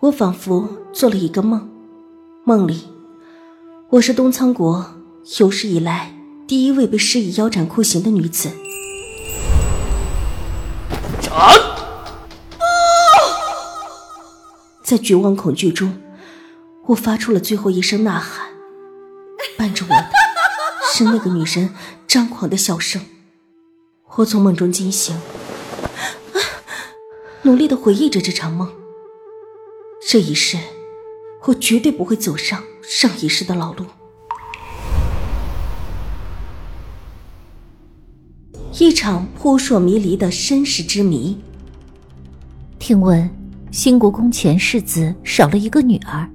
我仿佛做了一个梦，梦里我是东仓国有史以来第一位被施以腰斩酷刑的女子。斩！在绝望恐惧中，我发出了最后一声呐喊，伴着我的是那个女人张狂的笑声。我从梦中惊醒，努力的回忆着这场梦。这一世，我绝对不会走上上一世的老路。一场扑朔迷离的身世之谜。听闻兴国公前世子少了一个女儿，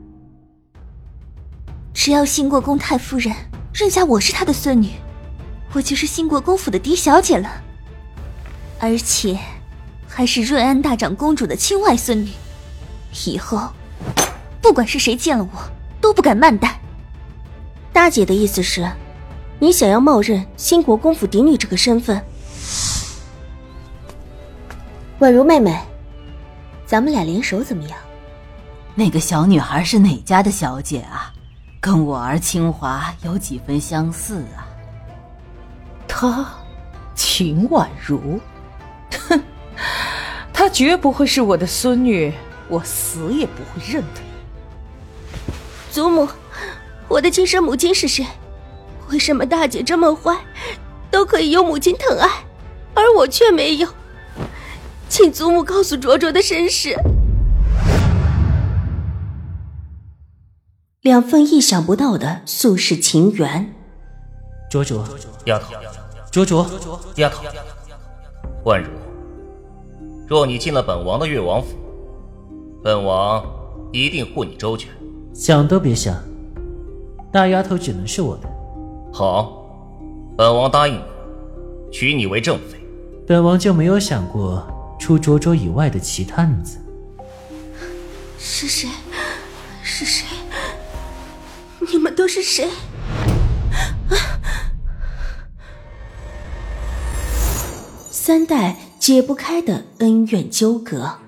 只要兴国公太夫人认下我是他的孙女，我就是兴国公府的嫡小姐了，而且还是润安大长公主的亲外孙女。以后，不管是谁见了我，都不敢慢待。大姐的意思是，你想要冒认新国公府嫡女这个身份？宛如妹妹，咱们俩联手怎么样？那个小女孩是哪家的小姐啊？跟我儿清华有几分相似啊？她，秦婉如，哼，她绝不会是我的孙女。我死也不会认的。祖母，我的亲生母亲是谁？为什么大姐这么坏，都可以有母亲疼爱，而我却没有？请祖母告诉卓卓的身世。两份意想不到的宿世情缘。卓卓，丫头，卓卓，丫头，婉如，若你进了本王的越王府。本王一定护你周全，想都别想，那丫头只能是我的。好，本王答应你，娶你为正妃。本王就没有想过除卓卓以外的其他女子。是谁？是谁？你们都是谁？三代解不开的恩怨纠葛。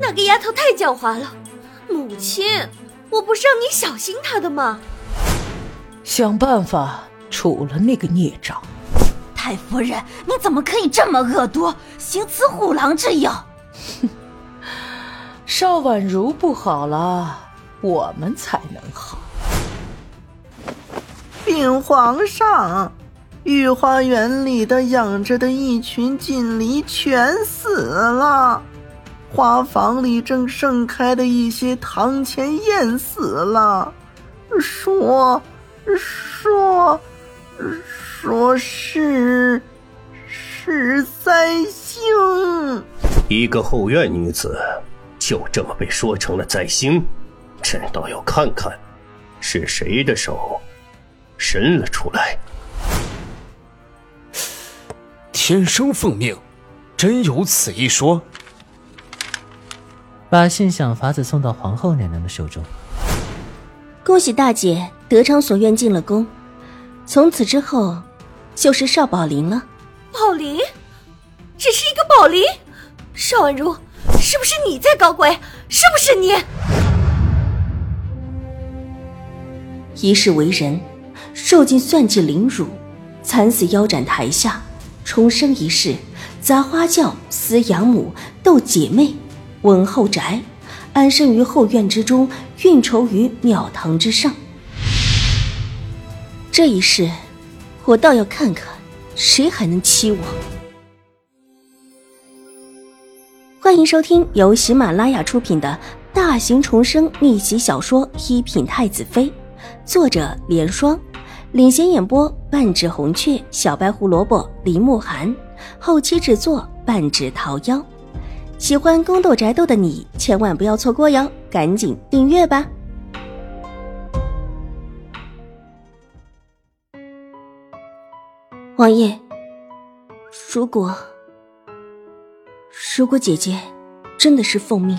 那个丫头太狡猾了，母亲，我不是让你小心她的吗？想办法除了那个孽障。太夫人，你怎么可以这么恶毒，行此虎狼之有？哼，邵婉如不好了，我们才能好。禀皇上，御花园里的养着的一群锦鲤全死了。花房里正盛开的一些堂前燕死了，说说说是是灾星。一个后院女子就这么被说成了灾星，朕倒要看看是谁的手伸了出来。天生奉命，真有此一说。把信想法子送到皇后娘娘的手中。恭喜大姐得偿所愿进了宫，从此之后就是少宝林了。宝林，只是一个宝林。邵婉如，是不是你在搞鬼？是不是你？一世为人，受尽算计凌辱，惨死腰斩台下，重生一世，砸花轿，撕养母，斗姐妹。稳后宅，安身于后院之中，运筹于庙堂之上。这一世，我倒要看看谁还能欺我。欢迎收听由喜马拉雅出品的大型重生逆袭小说《一品太子妃》，作者：莲霜，领衔演播：半指红雀、小白胡萝卜、林慕寒，后期制作：半指桃夭。喜欢宫斗宅斗的你，千万不要错过哟！赶紧订阅吧。王爷，如果如果姐姐真的是奉命，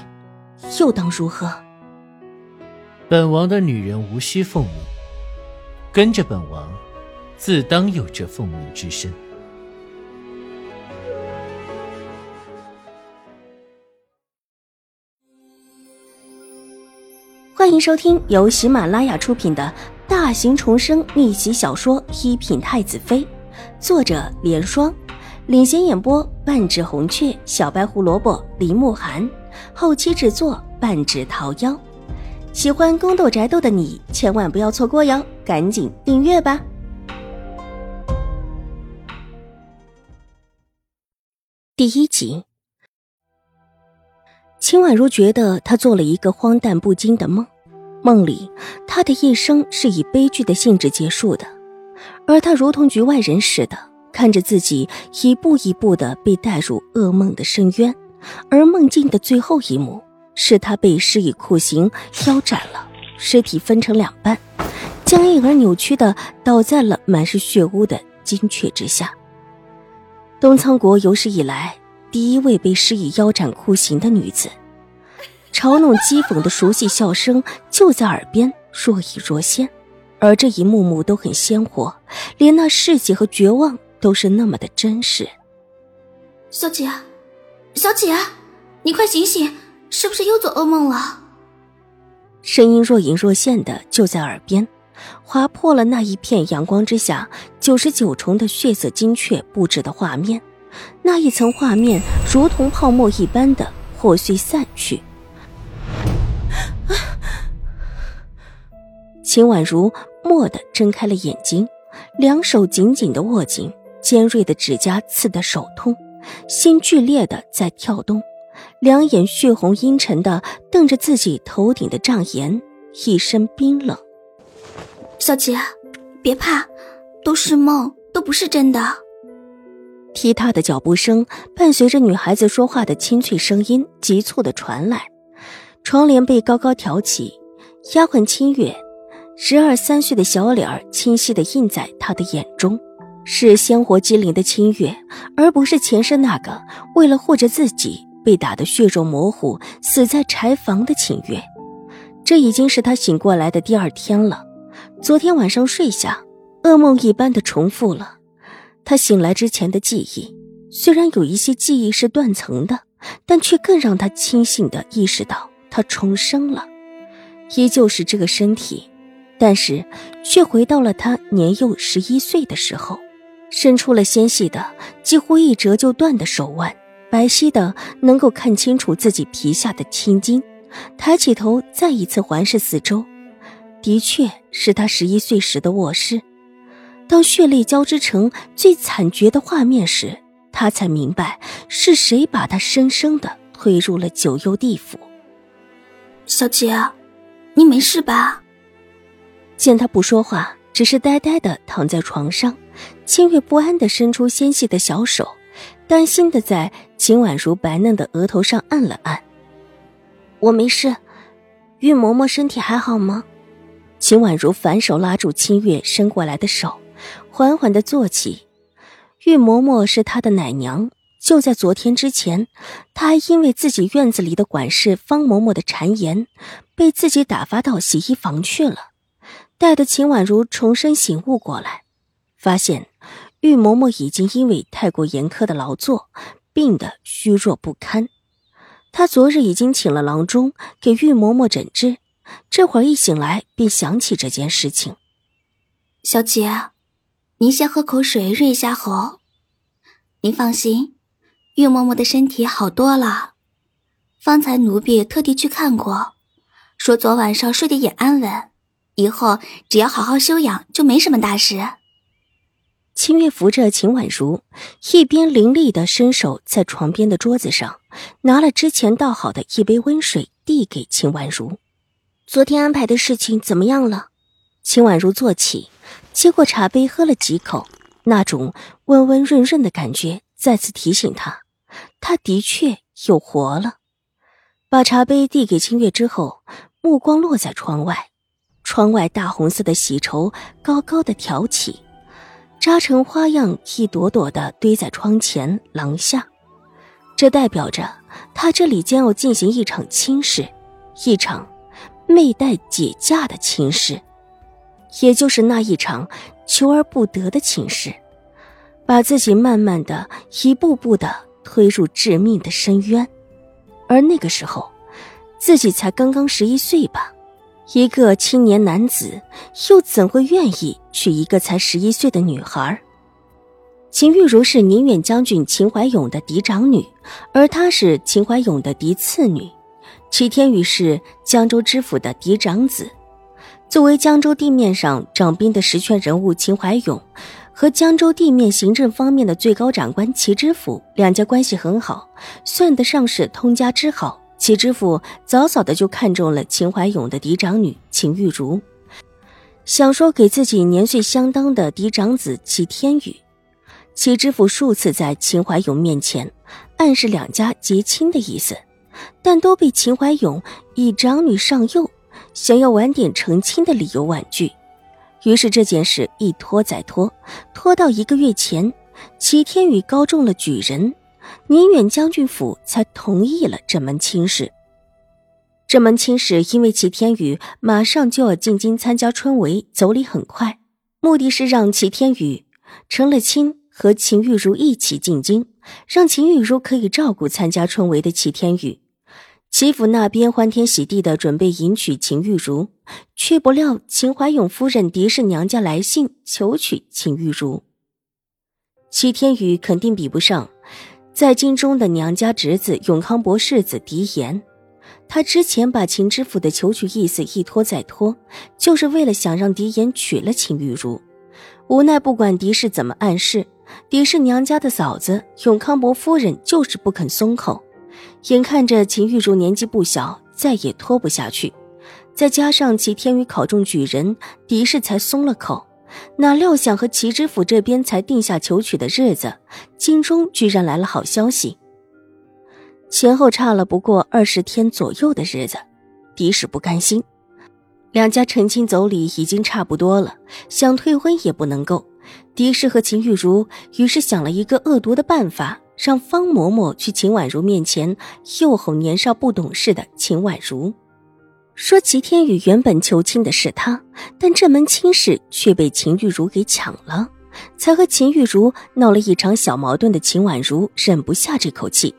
又当如何？本王的女人无需奉命，跟着本王，自当有着奉命之身。欢迎收听由喜马拉雅出品的大型重生逆袭小说《一品太子妃》，作者：莲霜，领衔演播：半指红雀、小白胡萝卜、林慕寒，后期制作：半指桃夭。喜欢宫斗宅斗的你千万不要错过哟，赶紧订阅吧！第一集。秦婉如觉得她做了一个荒诞不经的梦，梦里她的一生是以悲剧的性质结束的，而她如同局外人似的看着自己一步一步的被带入噩梦的深渊，而梦境的最后一幕是她被施以酷刑腰斩了，尸体分成两半，僵硬而扭曲的倒在了满是血污的金阙之下。东仓国有史以来。第一位被施以腰斩酷刑的女子，嘲弄讥讽的熟悉笑声就在耳边若隐若现，而这一幕幕都很鲜活，连那嗜血和绝望都是那么的真实。小姐，小姐，你快醒醒，是不是又做噩梦了？声音若隐若现的就在耳边，划破了那一片阳光之下九十九重的血色金阙布置的画面。那一层画面如同泡沫一般的破碎散去。秦婉如蓦地睁开了眼睛，两手紧紧的握紧，尖锐的指甲刺得手痛，心剧烈的在跳动，两眼血红阴沉的瞪着自己头顶的帐檐，一身冰冷。小姐，别怕，都是梦，都不是真的。踢踏的脚步声伴随着女孩子说话的清脆声音急促的传来，窗帘被高高挑起，丫鬟清月十二三岁的小脸儿清晰的印在他的眼中，是鲜活机灵的清月，而不是前身那个为了护着自己被打得血肉模糊死在柴房的清月。这已经是他醒过来的第二天了，昨天晚上睡下，噩梦一般的重复了。他醒来之前的记忆，虽然有一些记忆是断层的，但却更让他清醒的意识到他重生了，依旧是这个身体，但是却回到了他年幼十一岁的时候，伸出了纤细的几乎一折就断的手腕，白皙的能够看清楚自己皮下的青筋，抬起头再一次环视四周，的确是他十一岁时的卧室。当血泪交织成最惨绝的画面时，他才明白是谁把他生生的推入了九幽地府。小姐，你没事吧？见他不说话，只是呆呆的躺在床上，清月不安的伸出纤细的小手，担心的在秦婉如白嫩的额头上按了按。我没事，玉嬷嬷身体还好吗？秦婉如反手拉住清月伸过来的手。缓缓的坐起，玉嬷嬷是她的奶娘。就在昨天之前，她还因为自己院子里的管事方嬷嬷的谗言，被自己打发到洗衣房去了。待得秦婉如重生醒悟过来，发现玉嬷嬷已经因为太过严苛的劳作，病得虚弱不堪。她昨日已经请了郎中给玉嬷嬷诊治，这会儿一醒来便想起这件事情。小姐。您先喝口水润一下喉。您放心，玉嬷嬷的身体好多了。方才奴婢特地去看过，说昨晚上睡得也安稳，以后只要好好休养，就没什么大事。清月扶着秦婉如，一边凌厉的伸手在床边的桌子上拿了之前倒好的一杯温水，递给秦婉如。昨天安排的事情怎么样了？秦婉如坐起。接过茶杯，喝了几口，那种温温润润的感觉再次提醒他，他的确又活了。把茶杯递给清月之后，目光落在窗外，窗外大红色的喜绸高高的挑起，扎成花样，一朵朵的堆在窗前廊下，这代表着他这里将要进行一场亲事，一场妹带解嫁的亲事。也就是那一场求而不得的亲事，把自己慢慢的、一步步的推入致命的深渊，而那个时候，自己才刚刚十一岁吧，一个青年男子又怎会愿意娶一个才十一岁的女孩？秦玉茹是宁远将军秦怀勇的嫡长女，而她是秦怀勇的嫡次女。齐天宇是江州知府的嫡长子。作为江州地面上掌兵的实权人物，秦怀勇和江州地面行政方面的最高长官齐知府两家关系很好，算得上是通家之好。齐知府早早的就看中了秦怀勇的嫡长女秦玉茹，想说给自己年岁相当的嫡长子齐天宇。齐知府数次在秦怀勇面前暗示两家结亲的意思，但都被秦怀勇以长女上幼，想要晚点成亲的理由婉拒。于是这件事一拖再拖，拖到一个月前，齐天宇高中了举人。宁远将军府才同意了这门亲事。这门亲事因为齐天宇马上就要进京参加春闱，走礼很快，目的是让齐天宇成了亲，和秦玉茹一起进京，让秦玉茹可以照顾参加春闱的齐天宇。齐府那边欢天喜地的准备迎娶秦玉茹，却不料秦怀勇夫人狄氏娘家来信求娶秦玉茹。齐天宇肯定比不上。在京中的娘家侄子永康伯世子狄延，他之前把秦知府的求娶意思一拖再拖，就是为了想让狄延娶了秦玉茹。无奈不管狄氏怎么暗示，狄氏娘家的嫂子永康伯夫人就是不肯松口。眼看着秦玉茹年纪不小，再也拖不下去，再加上齐天宇考中举人，狄氏才松了口。哪料想和齐知府这边才定下求娶的日子，京中居然来了好消息。前后差了不过二十天左右的日子，狄氏不甘心，两家成亲走礼已经差不多了，想退婚也不能够。狄氏和秦玉茹于是想了一个恶毒的办法，让方嬷嬷去秦婉如面前诱哄年少不懂事的秦婉如。说齐天宇原本求亲的是他，但这门亲事却被秦玉茹给抢了。才和秦玉茹闹了一场小矛盾的秦婉如忍不下这口气，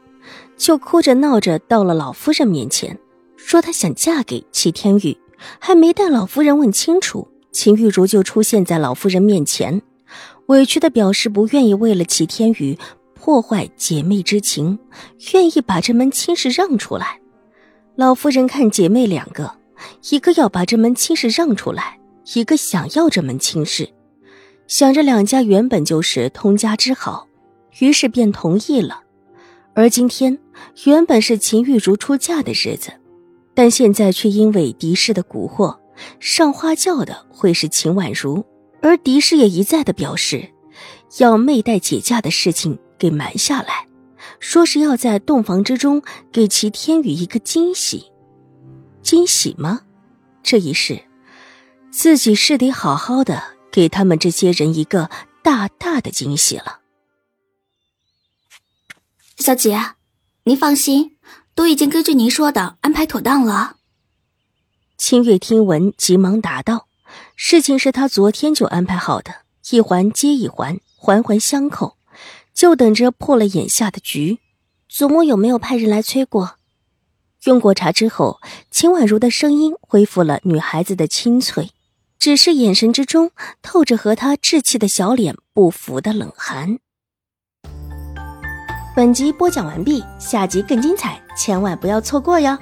就哭着闹着到了老夫人面前，说她想嫁给齐天宇。还没待老夫人问清楚，秦玉茹就出现在老夫人面前，委屈的表示不愿意为了齐天宇破坏姐妹之情，愿意把这门亲事让出来。老夫人看姐妹两个，一个要把这门亲事让出来，一个想要这门亲事，想着两家原本就是通家之好，于是便同意了。而今天原本是秦玉茹出嫁的日子，但现在却因为狄氏的蛊惑，上花轿的会是秦婉如，而狄氏也一再的表示，要妹带姐嫁的事情给瞒下来。说是要在洞房之中给齐天宇一个惊喜，惊喜吗？这一世，自己是得好好的给他们这些人一个大大的惊喜了。小姐，您放心，都已经根据您说的安排妥当了。清月听闻，急忙答道：“事情是他昨天就安排好的，一环接一环，环环相扣。”就等着破了眼下的局，祖母有没有派人来催过？用过茶之后，秦婉如的声音恢复了女孩子的清脆，只是眼神之中透着和她稚气的小脸不符的冷寒。本集播讲完毕，下集更精彩，千万不要错过哟！